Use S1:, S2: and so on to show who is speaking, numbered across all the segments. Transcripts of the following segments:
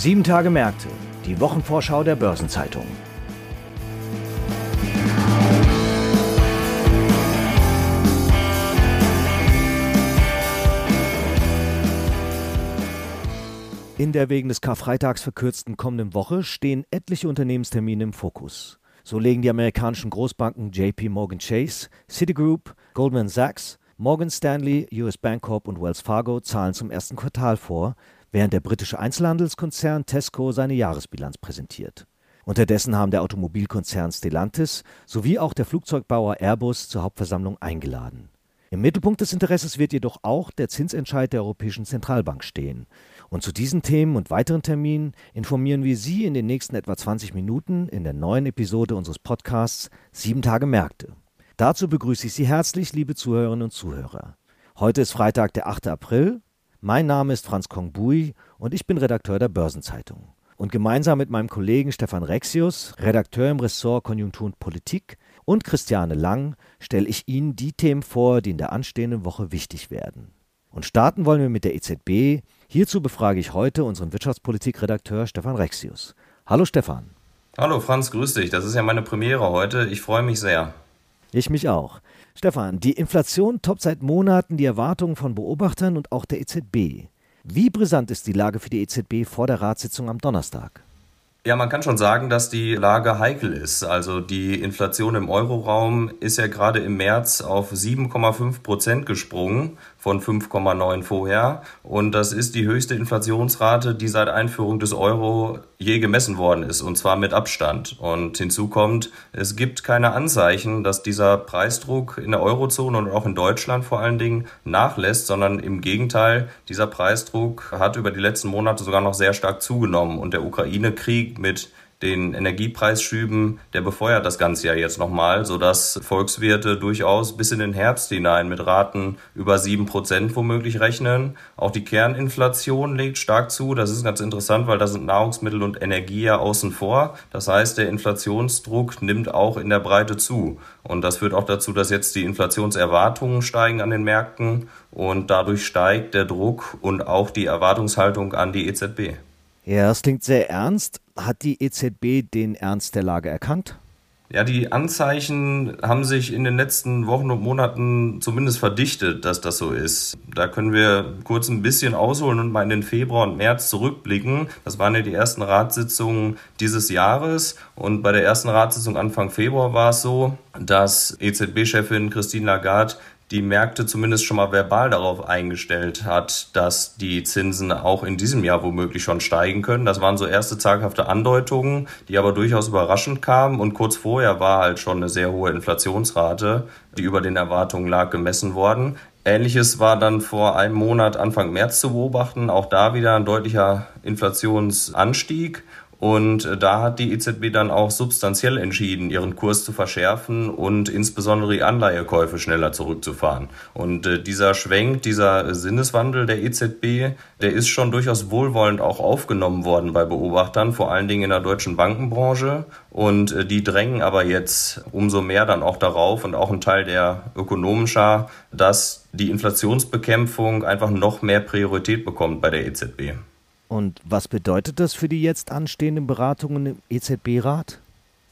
S1: Sieben Tage Märkte, die Wochenvorschau der Börsenzeitung. In der wegen des Karfreitags verkürzten kommenden Woche stehen etliche Unternehmenstermine im Fokus. So legen die amerikanischen Großbanken JP Morgan Chase, Citigroup, Goldman Sachs, Morgan Stanley, US Bancorp und Wells Fargo Zahlen zum ersten Quartal vor, während der britische Einzelhandelskonzern Tesco seine Jahresbilanz präsentiert. Unterdessen haben der Automobilkonzern Stellantis sowie auch der Flugzeugbauer Airbus zur Hauptversammlung eingeladen. Im Mittelpunkt des Interesses wird jedoch auch der Zinsentscheid der Europäischen Zentralbank stehen. Und zu diesen Themen und weiteren Terminen informieren wir Sie in den nächsten etwa 20 Minuten in der neuen Episode unseres Podcasts Sieben Tage Märkte. Dazu begrüße ich Sie herzlich, liebe Zuhörerinnen und Zuhörer. Heute ist Freitag, der 8. April. Mein Name ist Franz Kongbui und ich bin Redakteur der Börsenzeitung. Und gemeinsam mit meinem Kollegen Stefan Rexius, Redakteur im Ressort Konjunktur und Politik, und Christiane Lang stelle ich Ihnen die Themen vor, die in der anstehenden Woche wichtig werden. Und starten wollen wir mit der EZB. Hierzu befrage ich heute unseren Wirtschaftspolitikredakteur Stefan Rexius. Hallo Stefan.
S2: Hallo Franz, grüß dich. Das ist ja meine Premiere heute. Ich freue mich sehr.
S1: Ich mich auch. Stefan, die Inflation toppt seit Monaten die Erwartungen von Beobachtern und auch der EZB. Wie brisant ist die Lage für die EZB vor der Ratssitzung am Donnerstag?
S2: Ja, man kann schon sagen, dass die Lage heikel ist. Also die Inflation im Euroraum ist ja gerade im März auf 7,5 Prozent gesprungen von 5,9 vorher. Und das ist die höchste Inflationsrate, die seit Einführung des Euro je gemessen worden ist, und zwar mit Abstand. Und hinzu kommt, es gibt keine Anzeichen, dass dieser Preisdruck in der Eurozone und auch in Deutschland vor allen Dingen nachlässt, sondern im Gegenteil, dieser Preisdruck hat über die letzten Monate sogar noch sehr stark zugenommen. Und der Ukraine-Krieg mit den Energiepreisschüben, der befeuert das Ganze ja jetzt nochmal, sodass Volkswirte durchaus bis in den Herbst hinein mit Raten über sieben Prozent womöglich rechnen. Auch die Kerninflation legt stark zu. Das ist ganz interessant, weil da sind Nahrungsmittel und Energie ja außen vor. Das heißt, der Inflationsdruck nimmt auch in der Breite zu. Und das führt auch dazu, dass jetzt die Inflationserwartungen steigen an den Märkten und dadurch steigt der Druck und auch die Erwartungshaltung an die EZB.
S1: Ja, das klingt sehr ernst. Hat die EZB den Ernst der Lage erkannt?
S2: Ja, die Anzeichen haben sich in den letzten Wochen und Monaten zumindest verdichtet, dass das so ist. Da können wir kurz ein bisschen ausholen und mal in den Februar und März zurückblicken. Das waren ja die ersten Ratssitzungen dieses Jahres. Und bei der ersten Ratssitzung Anfang Februar war es so, dass EZB-Chefin Christine Lagarde die Märkte zumindest schon mal verbal darauf eingestellt hat, dass die Zinsen auch in diesem Jahr womöglich schon steigen können. Das waren so erste zaghafte Andeutungen, die aber durchaus überraschend kamen. Und kurz vorher war halt schon eine sehr hohe Inflationsrate, die über den Erwartungen lag, gemessen worden. Ähnliches war dann vor einem Monat Anfang März zu beobachten. Auch da wieder ein deutlicher Inflationsanstieg. Und äh, da hat die EZB dann auch substanziell entschieden, ihren Kurs zu verschärfen und insbesondere die Anleihekäufe schneller zurückzufahren. Und äh, dieser Schwenk, dieser Sinneswandel der EZB, der ist schon durchaus wohlwollend auch aufgenommen worden bei Beobachtern, vor allen Dingen in der deutschen Bankenbranche. Und äh, die drängen aber jetzt umso mehr dann auch darauf und auch ein Teil der Ökonomenschar, dass die Inflationsbekämpfung einfach noch mehr Priorität bekommt bei der EZB.
S1: Und was bedeutet das für die jetzt anstehenden Beratungen im EZB-Rat?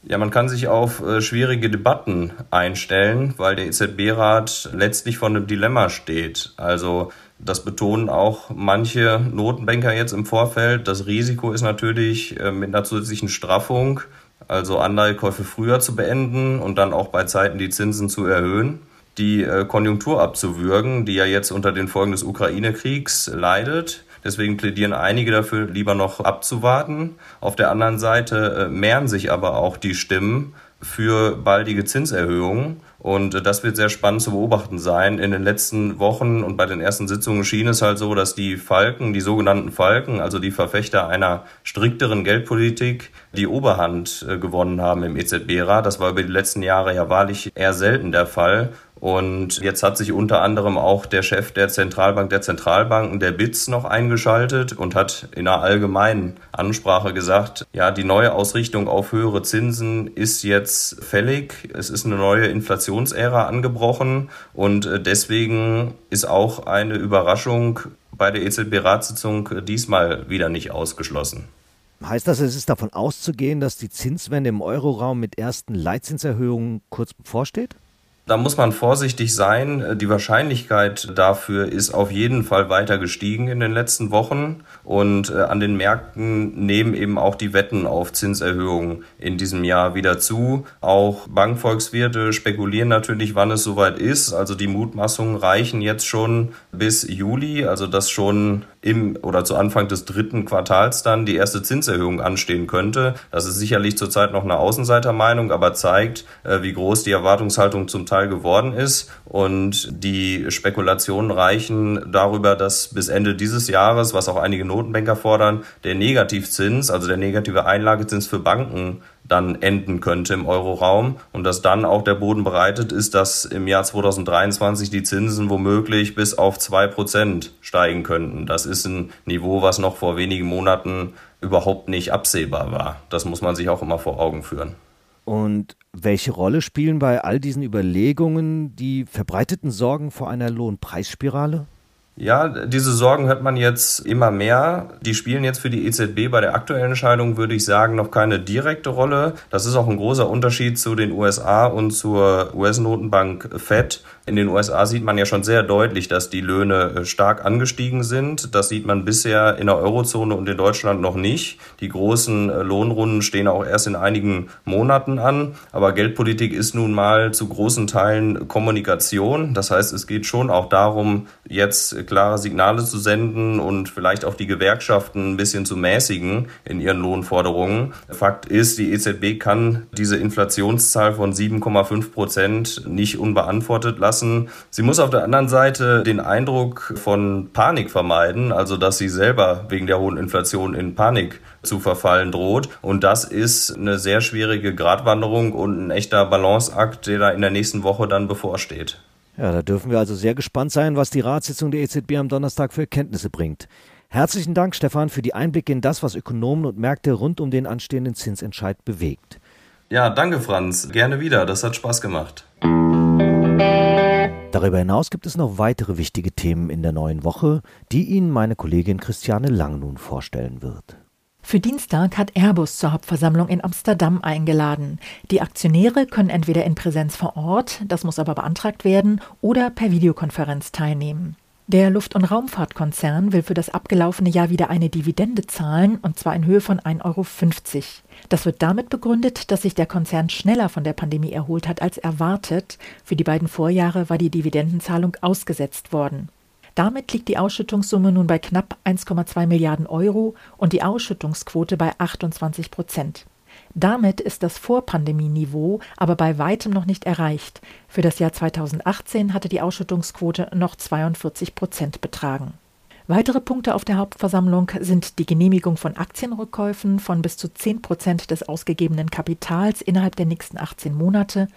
S2: Ja, man kann sich auf äh, schwierige Debatten einstellen, weil der EZB-Rat letztlich vor einem Dilemma steht. Also das betonen auch manche Notenbanker jetzt im Vorfeld. Das Risiko ist natürlich äh, mit einer zusätzlichen Straffung, also Anleihekäufe früher zu beenden und dann auch bei Zeiten die Zinsen zu erhöhen die äh, Konjunktur abzuwürgen, die ja jetzt unter den Folgen des Ukraine-Kriegs leidet. Deswegen plädieren einige dafür, lieber noch abzuwarten. Auf der anderen Seite äh, mehren sich aber auch die Stimmen für baldige Zinserhöhungen. Und äh, das wird sehr spannend zu beobachten sein. In den letzten Wochen und bei den ersten Sitzungen schien es halt so, dass die Falken, die sogenannten Falken, also die Verfechter einer strikteren Geldpolitik, die Oberhand äh, gewonnen haben im EZB-Rat. Das war über die letzten Jahre ja wahrlich eher selten der Fall. Und jetzt hat sich unter anderem auch der Chef der Zentralbank der Zentralbanken, der BITS, noch eingeschaltet und hat in einer allgemeinen Ansprache gesagt, ja, die neue Ausrichtung auf höhere Zinsen ist jetzt fällig. Es ist eine neue Inflationsära angebrochen und äh, deswegen ist auch eine Überraschung bei der EZB-Ratssitzung diesmal wieder nicht ausgeschlossen.
S1: Heißt das, es ist davon auszugehen, dass die Zinswende im Euroraum mit ersten Leitzinserhöhungen kurz bevorsteht?
S2: Da muss man vorsichtig sein. Die Wahrscheinlichkeit dafür ist auf jeden Fall weiter gestiegen in den letzten Wochen. Und äh, an den Märkten nehmen eben auch die Wetten auf Zinserhöhungen in diesem Jahr wieder zu. Auch Bankvolkswirte spekulieren natürlich, wann es soweit ist. Also die Mutmaßungen reichen jetzt schon bis Juli, also dass schon im oder zu Anfang des dritten Quartals dann die erste Zinserhöhung anstehen könnte. Das ist sicherlich zurzeit noch eine Außenseitermeinung, aber zeigt, äh, wie groß die Erwartungshaltung zum Teil geworden ist. Und die Spekulationen reichen darüber, dass bis Ende dieses Jahres, was auch einige Notenbanker fordern, der Negativzins, also der negative Einlagezins für Banken dann enden könnte im Euroraum und dass dann auch der Boden bereitet ist, dass im Jahr 2023 die Zinsen womöglich bis auf zwei Prozent steigen könnten. Das ist ein Niveau, was noch vor wenigen Monaten überhaupt nicht absehbar war. Das muss man sich auch immer vor Augen führen.
S1: Und welche Rolle spielen bei all diesen Überlegungen die verbreiteten Sorgen vor einer Lohnpreisspirale?
S2: Ja, diese Sorgen hört man jetzt immer mehr. Die spielen jetzt für die EZB bei der aktuellen Entscheidung, würde ich sagen, noch keine direkte Rolle. Das ist auch ein großer Unterschied zu den USA und zur US-Notenbank Fed. In den USA sieht man ja schon sehr deutlich, dass die Löhne äh, stark angestiegen sind. Das sieht man bisher in der Eurozone und in Deutschland noch nicht. Die großen äh, Lohnrunden stehen auch erst in einigen Monaten an. Aber Geldpolitik ist nun mal zu großen Teilen Kommunikation. Das heißt, es geht schon auch darum, jetzt klare Signale zu senden und vielleicht auch die Gewerkschaften ein bisschen zu mäßigen in ihren Lohnforderungen. Fakt ist, die EZB kann diese Inflationszahl von 7,5 Prozent nicht unbeantwortet lassen. Sie muss auf der anderen Seite den Eindruck von Panik vermeiden, also dass sie selber wegen der hohen Inflation in Panik zu verfallen droht. Und das ist eine sehr schwierige Gratwanderung und ein echter Balanceakt, der da in der nächsten Woche dann bevorsteht.
S1: Ja, da dürfen wir also sehr gespannt sein, was die Ratssitzung der EZB am Donnerstag für Erkenntnisse bringt. Herzlichen Dank, Stefan, für die Einblicke in das, was Ökonomen und Märkte rund um den anstehenden Zinsentscheid bewegt.
S2: Ja, danke, Franz. Gerne wieder. Das hat Spaß gemacht.
S1: Darüber hinaus gibt es noch weitere wichtige Themen in der neuen Woche, die Ihnen meine Kollegin Christiane Lang nun vorstellen wird.
S3: Für Dienstag hat Airbus zur Hauptversammlung in Amsterdam eingeladen. Die Aktionäre können entweder in Präsenz vor Ort, das muss aber beantragt werden, oder per Videokonferenz teilnehmen. Der Luft- und Raumfahrtkonzern will für das abgelaufene Jahr wieder eine Dividende zahlen, und zwar in Höhe von 1,50 Euro. Das wird damit begründet, dass sich der Konzern schneller von der Pandemie erholt hat als erwartet. Für die beiden Vorjahre war die Dividendenzahlung ausgesetzt worden. Damit liegt die Ausschüttungssumme nun bei knapp 1,2 Milliarden Euro und die Ausschüttungsquote bei 28 Prozent. Damit ist das Vorpandemieniveau aber bei weitem noch nicht erreicht. Für das Jahr 2018 hatte die Ausschüttungsquote noch 42 Prozent betragen. Weitere Punkte auf der Hauptversammlung sind die Genehmigung von Aktienrückkäufen von bis zu 10 Prozent des ausgegebenen Kapitals innerhalb der nächsten 18 Monate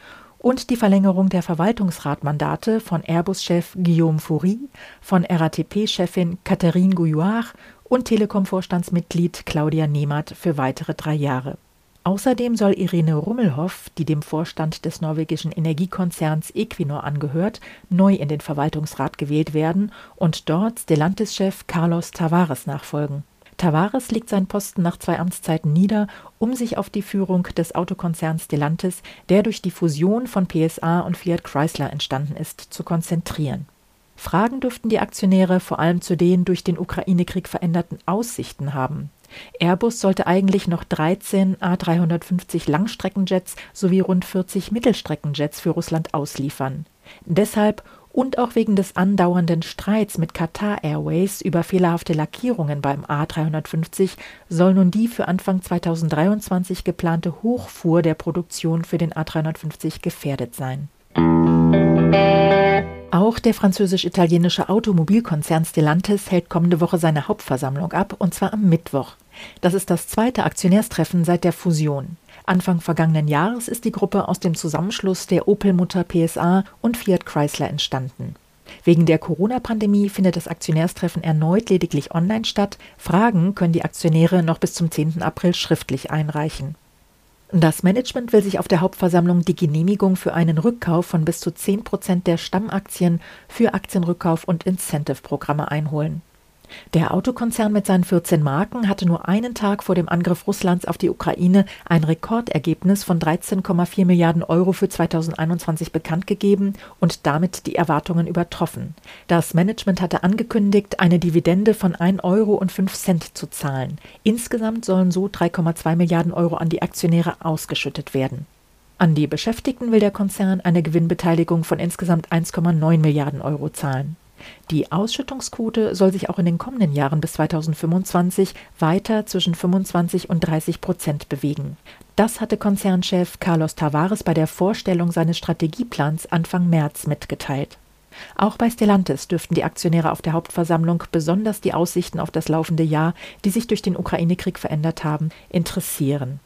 S3: und die Verlängerung der Verwaltungsratmandate von Airbus-Chef Guillaume Foury, von RATP-Chefin Catherine Gouillard und Telekom-Vorstandsmitglied Claudia Nehmert für weitere drei Jahre. Außerdem soll Irene Rummelhoff, die dem Vorstand des norwegischen Energiekonzerns Equinor angehört, neu in den Verwaltungsrat gewählt werden und dort Stellantis-Chef Carlos Tavares nachfolgen. Tavares legt seinen Posten nach zwei Amtszeiten nieder, um sich auf die Führung des Autokonzerns Stellantis, der durch die Fusion von PSA und Fiat Chrysler entstanden ist, zu konzentrieren. Fragen dürften die Aktionäre vor allem zu den durch den Ukraine-Krieg veränderten Aussichten haben. Airbus sollte eigentlich noch 13 A350 Langstreckenjets sowie rund 40 Mittelstreckenjets für Russland ausliefern. Deshalb und auch wegen des andauernden Streits mit Qatar Airways über fehlerhafte Lackierungen beim A350 soll nun die für Anfang 2023 geplante Hochfuhr der Produktion für den A350 gefährdet sein. Auch der französisch-italienische Automobilkonzern Stellantis hält kommende Woche seine Hauptversammlung ab, und zwar am Mittwoch. Das ist das zweite Aktionärstreffen seit der Fusion. Anfang vergangenen Jahres ist die Gruppe aus dem Zusammenschluss der Opel-Mutter PSA und Fiat Chrysler entstanden. Wegen der Corona-Pandemie findet das Aktionärstreffen erneut lediglich online statt. Fragen können die Aktionäre noch bis zum 10. April schriftlich einreichen. Das Management will sich auf der Hauptversammlung die Genehmigung für einen Rückkauf von bis zu 10 Prozent der Stammaktien für Aktienrückkauf und Incentive-Programme einholen. Der Autokonzern mit seinen 14 Marken hatte nur einen Tag vor dem Angriff Russlands auf die Ukraine ein Rekordergebnis von 13,4 Milliarden Euro für 2021 bekannt gegeben und damit die Erwartungen übertroffen. Das Management hatte angekündigt, eine Dividende von 1 Euro und 5 Cent zu zahlen. Insgesamt sollen so 3,2 Milliarden Euro an die Aktionäre ausgeschüttet werden. An die Beschäftigten will der Konzern eine Gewinnbeteiligung von insgesamt 1,9 Milliarden Euro zahlen. Die Ausschüttungsquote soll sich auch in den kommenden Jahren bis 2025 weiter zwischen 25 und 30 Prozent bewegen. Das hatte Konzernchef Carlos Tavares bei der Vorstellung seines Strategieplans Anfang März mitgeteilt. Auch bei Stellantis dürften die Aktionäre auf der Hauptversammlung besonders die Aussichten auf das laufende Jahr, die sich durch den Ukraine-Krieg verändert haben, interessieren.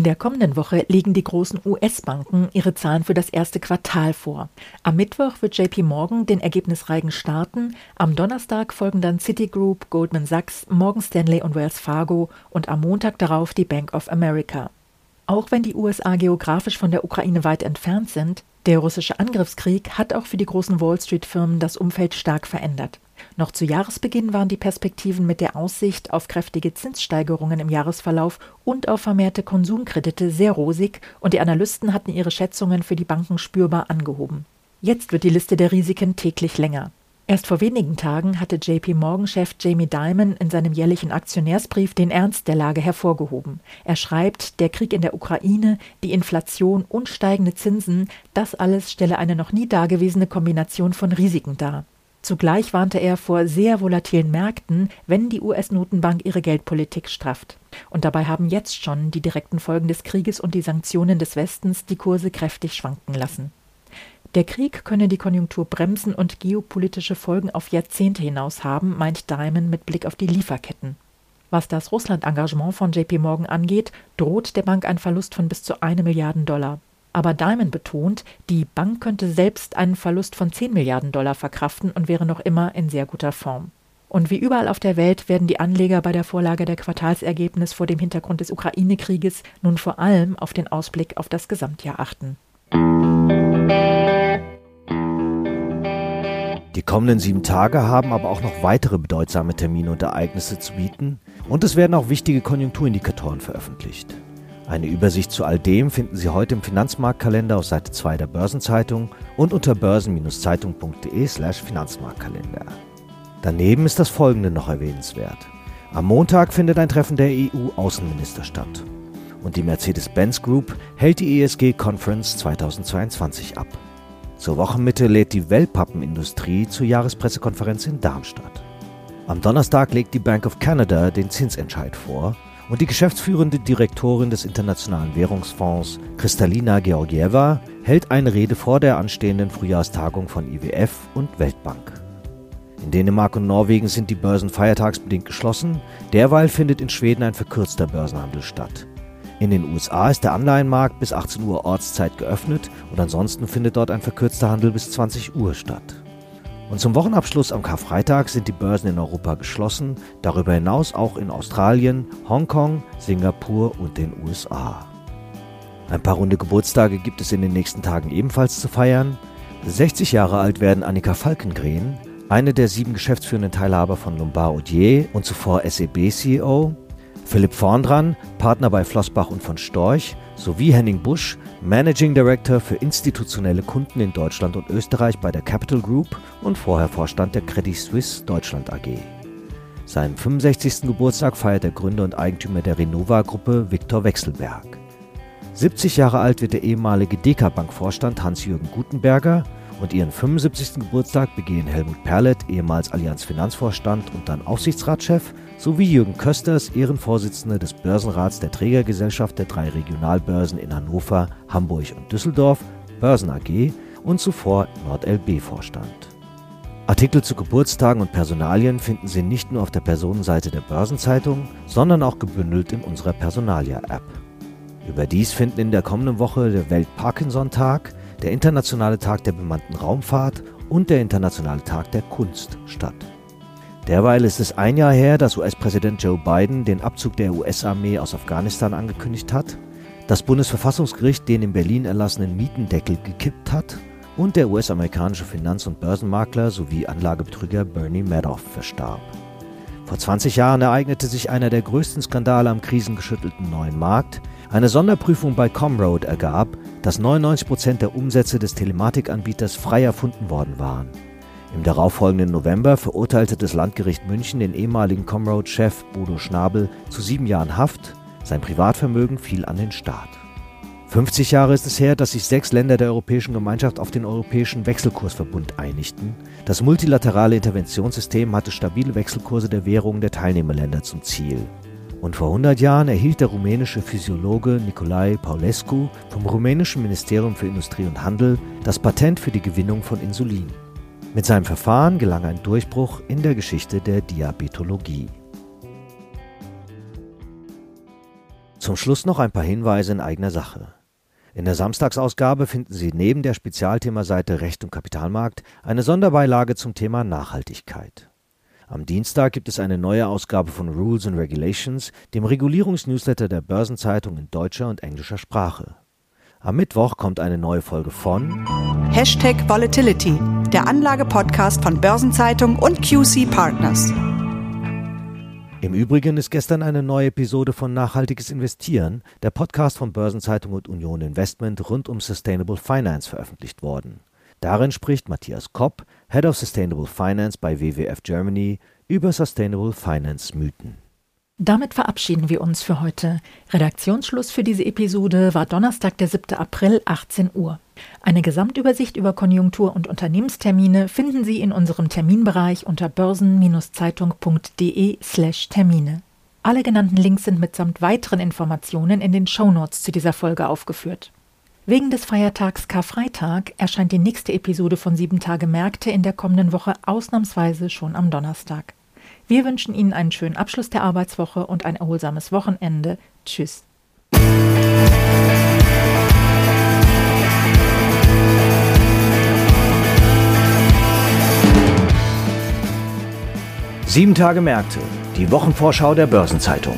S3: In der kommenden Woche legen die großen US-Banken ihre Zahlen für das erste Quartal vor. Am Mittwoch wird JP Morgan den Ergebnisreigen starten. Am Donnerstag folgen dann Citigroup, Goldman Sachs, Morgan Stanley und Wells Fargo und am Montag darauf die Bank of America. Auch wenn die USA geografisch von der Ukraine weit entfernt sind, der russische Angriffskrieg hat auch für die großen Wall Street-Firmen das Umfeld stark verändert. Noch zu Jahresbeginn waren die Perspektiven mit der Aussicht auf kräftige Zinssteigerungen im Jahresverlauf und auf vermehrte Konsumkredite sehr rosig und die Analysten hatten ihre Schätzungen für die Banken spürbar angehoben. Jetzt wird die Liste der Risiken täglich länger. Erst vor wenigen Tagen hatte JP Morgan-Chef Jamie Dimon in seinem jährlichen Aktionärsbrief den Ernst der Lage hervorgehoben. Er schreibt, der Krieg in der Ukraine, die Inflation und steigende Zinsen, das alles stelle eine noch nie dagewesene Kombination von Risiken dar. Zugleich warnte er vor sehr volatilen Märkten, wenn die US-Notenbank ihre Geldpolitik strafft. Und dabei haben jetzt schon die direkten Folgen des Krieges und die Sanktionen des Westens die Kurse kräftig schwanken lassen. Der Krieg könne die Konjunktur bremsen und geopolitische Folgen auf Jahrzehnte hinaus haben, meint Diamond mit Blick auf die Lieferketten. Was das Russland-Engagement von JP Morgan angeht, droht der Bank ein Verlust von bis zu eine Milliarden Dollar. Aber Diamond betont, die Bank könnte selbst einen Verlust von 10 Milliarden Dollar verkraften und wäre noch immer in sehr guter Form. Und wie überall auf der Welt werden die Anleger bei der Vorlage der Quartalsergebnis vor dem Hintergrund des Ukraine-Krieges nun vor allem auf den Ausblick auf das Gesamtjahr achten.
S1: Die kommenden sieben Tage haben aber auch noch weitere bedeutsame Termine und Ereignisse zu bieten und es werden auch wichtige Konjunkturindikatoren veröffentlicht. Eine Übersicht zu all dem finden Sie heute im Finanzmarktkalender auf Seite 2 der Börsenzeitung und unter börsen-zeitung.de/slash Finanzmarktkalender. Daneben ist das folgende noch erwähnenswert. Am Montag findet ein Treffen der EU-Außenminister statt. Und die Mercedes-Benz Group hält die ESG Conference 2022 ab. Zur Wochenmitte lädt die Wellpappenindustrie zur Jahrespressekonferenz in Darmstadt. Am Donnerstag legt die Bank of Canada den Zinsentscheid vor und die geschäftsführende Direktorin des Internationalen Währungsfonds, Kristalina Georgieva, hält eine Rede vor der anstehenden Frühjahrstagung von IWF und Weltbank. In Dänemark und Norwegen sind die Börsen feiertagsbedingt geschlossen, derweil findet in Schweden ein verkürzter Börsenhandel statt. In den USA ist der Anleihenmarkt bis 18 Uhr Ortszeit geöffnet und ansonsten findet dort ein verkürzter Handel bis 20 Uhr statt. Und zum Wochenabschluss am Karfreitag sind die Börsen in Europa geschlossen, darüber hinaus auch in Australien, Hongkong, Singapur und den USA. Ein paar runde Geburtstage gibt es in den nächsten Tagen ebenfalls zu feiern. 60 Jahre alt werden Annika Falkengren, eine der sieben geschäftsführenden Teilhaber von Lombard Odier und zuvor SEB-CEO, Philipp Vorndran, Partner bei Flossbach und von Storch, sowie Henning Busch, Managing Director für institutionelle Kunden in Deutschland und Österreich bei der Capital Group und vorher Vorstand der Credit Suisse Deutschland AG. Seinen 65. Geburtstag feiert der Gründer und Eigentümer der Renova-Gruppe Viktor Wechselberg. 70 Jahre alt wird der ehemalige DK-Bank-Vorstand Hans-Jürgen Gutenberger und ihren 75. Geburtstag begehen Helmut Perlet, ehemals Allianz Finanzvorstand und dann Aufsichtsratschef, sowie Jürgen Kösters, Ehrenvorsitzender des Börsenrats der Trägergesellschaft der drei Regionalbörsen in Hannover, Hamburg und Düsseldorf, Börsen AG und zuvor NordLB-Vorstand. Artikel zu Geburtstagen und Personalien finden Sie nicht nur auf der Personenseite der Börsenzeitung, sondern auch gebündelt in unserer Personalia-App. Überdies finden in der kommenden Woche der Welt-Parkinson-Tag, der Internationale Tag der bemannten Raumfahrt und der Internationale Tag der Kunst statt. Derweil ist es ein Jahr her, dass US-Präsident Joe Biden den Abzug der US-Armee aus Afghanistan angekündigt hat, das Bundesverfassungsgericht den in Berlin erlassenen Mietendeckel gekippt hat und der US-amerikanische Finanz- und Börsenmakler sowie Anlagebetrüger Bernie Madoff verstarb. Vor 20 Jahren ereignete sich einer der größten Skandale am krisengeschüttelten neuen Markt. Eine Sonderprüfung bei Comroad ergab, dass 99 Prozent der Umsätze des Telematikanbieters frei erfunden worden waren. Im darauffolgenden November verurteilte das Landgericht München den ehemaligen Comroad-Chef Bodo Schnabel zu sieben Jahren Haft. Sein Privatvermögen fiel an den Staat. 50 Jahre ist es her, dass sich sechs Länder der Europäischen Gemeinschaft auf den Europäischen Wechselkursverbund einigten. Das multilaterale Interventionssystem hatte stabile Wechselkurse der Währungen der Teilnehmerländer zum Ziel. Und vor 100 Jahren erhielt der rumänische Physiologe Nicolae Paulescu vom rumänischen Ministerium für Industrie und Handel das Patent für die Gewinnung von Insulin. Mit seinem Verfahren gelang ein Durchbruch in der Geschichte der Diabetologie. Zum Schluss noch ein paar Hinweise in eigener Sache. In der Samstagsausgabe finden Sie neben der Spezialthemaseite Recht und Kapitalmarkt eine Sonderbeilage zum Thema Nachhaltigkeit. Am Dienstag gibt es eine neue Ausgabe von Rules and Regulations, dem Regulierungsnewsletter der Börsenzeitung in deutscher und englischer Sprache. Am Mittwoch kommt eine neue Folge von
S4: Hashtag Volatility, der Anlagepodcast von Börsenzeitung und QC Partners.
S1: Im Übrigen ist gestern eine neue Episode von Nachhaltiges Investieren, der Podcast von Börsenzeitung und Union Investment rund um Sustainable Finance veröffentlicht worden. Darin spricht Matthias Kopp, Head of Sustainable Finance bei WWF Germany, über Sustainable Finance Mythen.
S3: Damit verabschieden wir uns für heute. Redaktionsschluss für diese Episode war Donnerstag, der 7. April, 18 Uhr. Eine Gesamtübersicht über Konjunktur- und Unternehmenstermine finden Sie in unserem Terminbereich unter börsen-zeitung.de/slash Termine. Alle genannten Links sind mitsamt weiteren Informationen in den Shownotes zu dieser Folge aufgeführt. Wegen des Feiertags Karfreitag erscheint die nächste Episode von Sieben Tage Märkte in der kommenden Woche ausnahmsweise schon am Donnerstag. Wir wünschen Ihnen einen schönen Abschluss der Arbeitswoche und ein erholsames Wochenende. Tschüss.
S1: Sieben Tage Märkte, die Wochenvorschau der Börsenzeitung.